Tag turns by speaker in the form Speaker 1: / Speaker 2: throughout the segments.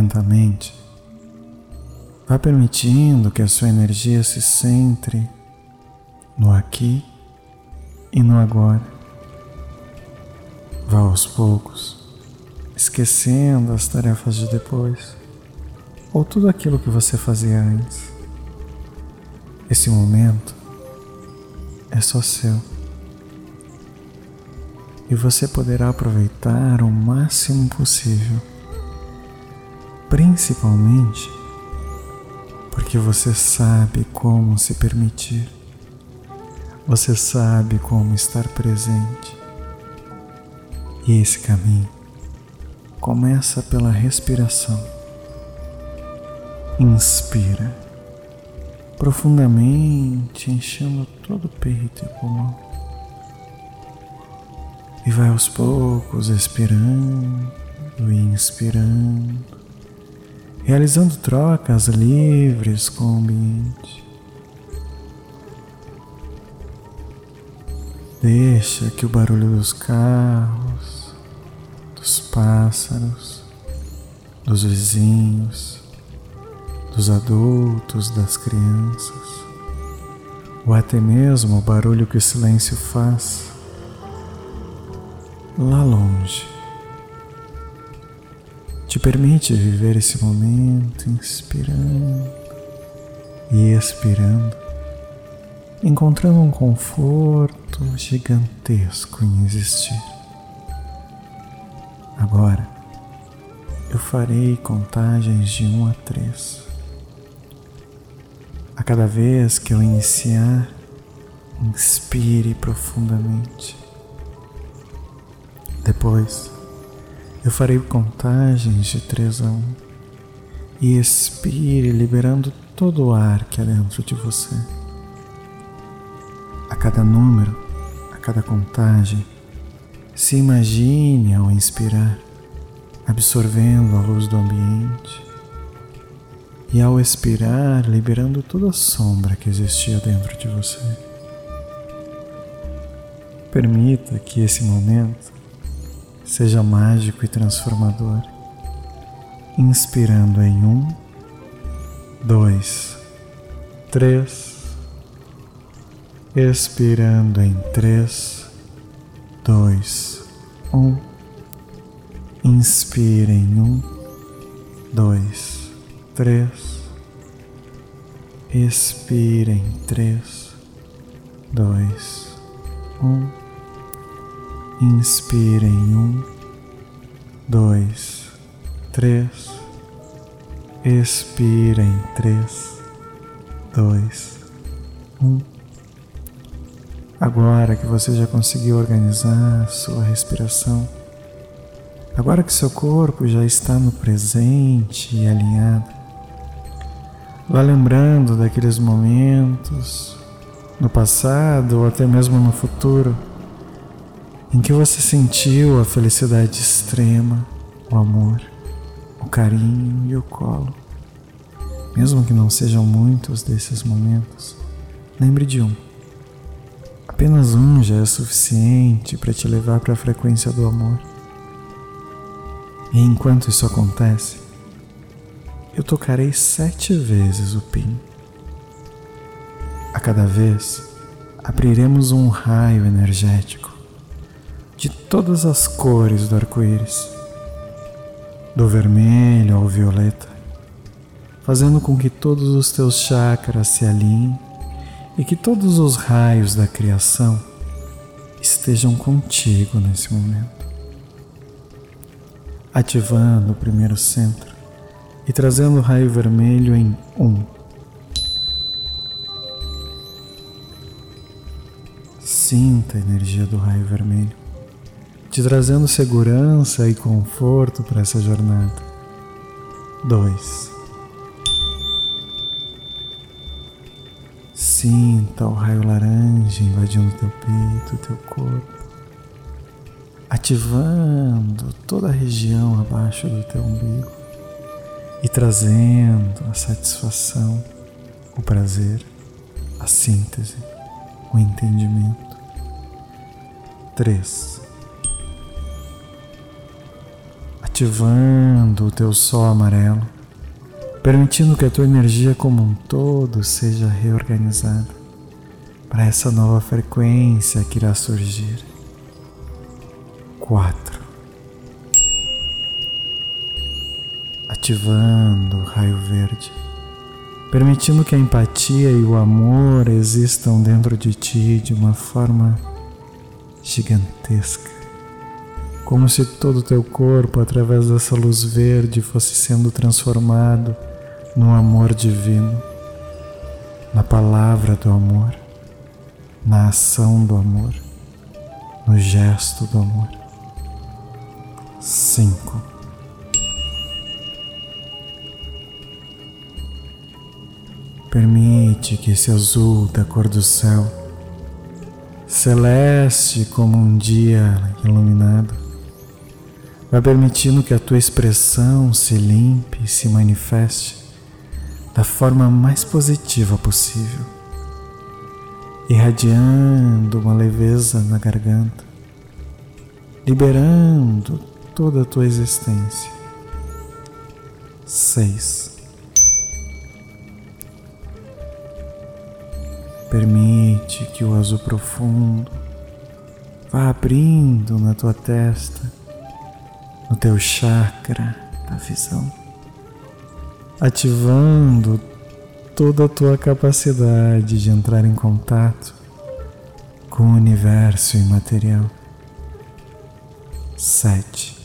Speaker 1: Lentamente, vá permitindo que a sua energia se centre no aqui e no agora. Vá aos poucos, esquecendo as tarefas de depois ou tudo aquilo que você fazia antes. Esse momento é só seu e você poderá aproveitar o máximo possível, principalmente porque você sabe como se permitir, você sabe como estar presente. E esse caminho começa pela respiração. Inspira profundamente, enchendo todo o peito e pulmão. E vai aos poucos expirando e inspirando, realizando trocas livres com o ambiente. Deixa que o barulho dos carros, dos pássaros, dos vizinhos, dos adultos, das crianças, ou até mesmo o barulho que o silêncio faz, lá longe. Te permite viver esse momento inspirando e expirando, encontrando um conforto gigantesco em existir. Agora, eu farei contagens de um a três. A cada vez que eu iniciar, inspire profundamente. Depois, eu farei contagens de três a um e expire, liberando todo o ar que há dentro de você. A cada número, a cada contagem, se imagine ao inspirar, absorvendo a luz do ambiente e ao expirar, liberando toda a sombra que existia dentro de você. Permita que esse momento seja mágico e transformador, inspirando em um, dois, três, expirando em três, dois, um, inspire em um, dois, três, expire em três, dois, um Inspire em um, dois, três. Expire em três, dois, um. Agora que você já conseguiu organizar sua respiração, agora que seu corpo já está no presente e alinhado, vá lembrando daqueles momentos no passado ou até mesmo no futuro em que você sentiu a felicidade extrema, o amor, o carinho e o colo. Mesmo que não sejam muitos desses momentos, lembre de um. Apenas um já é suficiente para te levar para a frequência do amor. E enquanto isso acontece, eu tocarei sete vezes o pin. A cada vez, abriremos um raio energético todas as cores do arco-íris, do vermelho ao violeta, fazendo com que todos os teus chakras se alinhem e que todos os raios da criação estejam contigo nesse momento. Ativando o primeiro centro e trazendo o raio vermelho em um. Sinta a energia do raio vermelho te trazendo segurança e conforto para essa jornada. 2. Sinta o raio laranja invadindo teu peito, teu corpo, ativando toda a região abaixo do teu umbigo e trazendo a satisfação, o prazer, a síntese, o entendimento. 3 ativando o teu sol amarelo, permitindo que a tua energia como um todo seja reorganizada para essa nova frequência que irá surgir. 4. Ativando o raio verde, permitindo que a empatia e o amor existam dentro de ti de uma forma gigantesca como se todo o teu corpo, através dessa luz verde, fosse sendo transformado no amor divino, na palavra do amor, na ação do amor, no gesto do amor. 5. Permite que esse azul da cor do céu, celeste como um dia iluminado, Vai permitindo que a tua expressão se limpe e se manifeste da forma mais positiva possível, irradiando uma leveza na garganta, liberando toda a tua existência. 6. Permite que o azul profundo vá abrindo na tua testa no teu chakra da visão, ativando toda a tua capacidade de entrar em contato com o universo imaterial. Sete.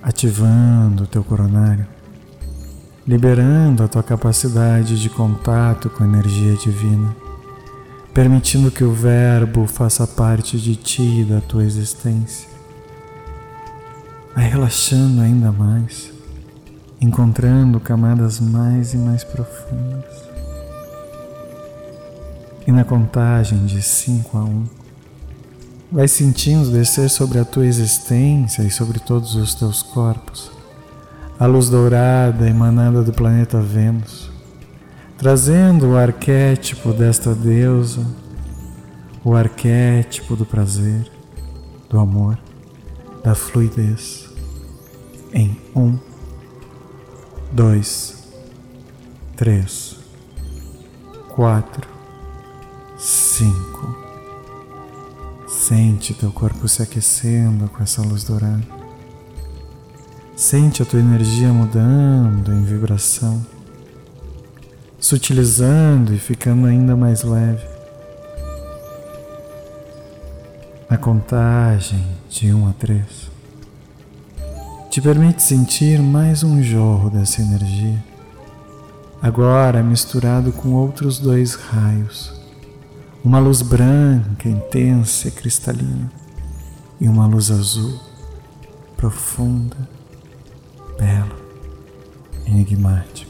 Speaker 1: Ativando o teu coronário, liberando a tua capacidade de contato com a energia divina permitindo que o Verbo faça parte de ti e da tua existência. Vai relaxando ainda mais, encontrando camadas mais e mais profundas. E na contagem de 5 a 1, um, vai sentindo descer sobre a tua existência e sobre todos os teus corpos a luz dourada emanada do planeta Vênus trazendo o arquétipo desta deusa, o arquétipo do prazer, do amor, da fluidez. Em um, dois, três, quatro, cinco. Sente teu corpo se aquecendo com essa luz dourada. Sente a tua energia mudando em vibração sutilizando e ficando ainda mais leve. Na contagem de 1 um a 3, te permite sentir mais um jorro dessa energia, agora misturado com outros dois raios, uma luz branca, intensa e cristalina, e uma luz azul, profunda, bela, enigmática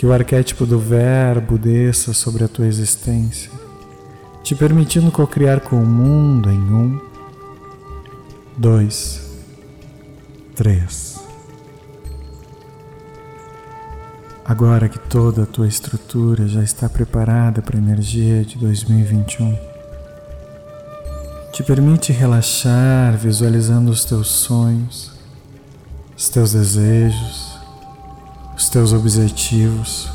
Speaker 1: que o arquétipo do Verbo desça sobre a tua existência, te permitindo cocriar com o mundo em um, dois, três. Agora que toda a tua estrutura já está preparada para a energia de 2021, te permite relaxar visualizando os teus sonhos, os teus desejos, os teus objetivos,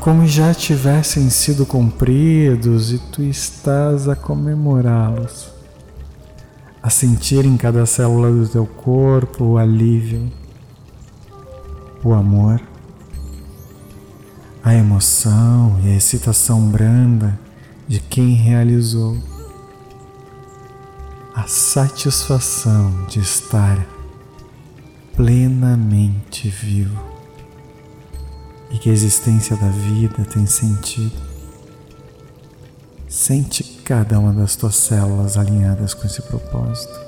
Speaker 1: como já tivessem sido cumpridos e tu estás a comemorá-los, a sentir em cada célula do teu corpo o alívio, o amor, a emoção e a excitação branda de quem realizou, a satisfação de estar plenamente vivo e que a existência da vida tem sentido. Sente cada uma das tuas células alinhadas com esse propósito.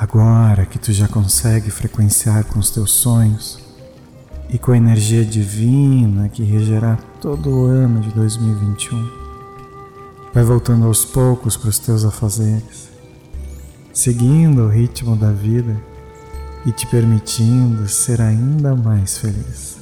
Speaker 1: Agora que tu já consegue frequenciar com os teus sonhos e com a energia divina que regerá todo o ano de 2021, vai voltando aos poucos para os teus afazeres, seguindo o ritmo da vida e te permitindo ser ainda mais feliz.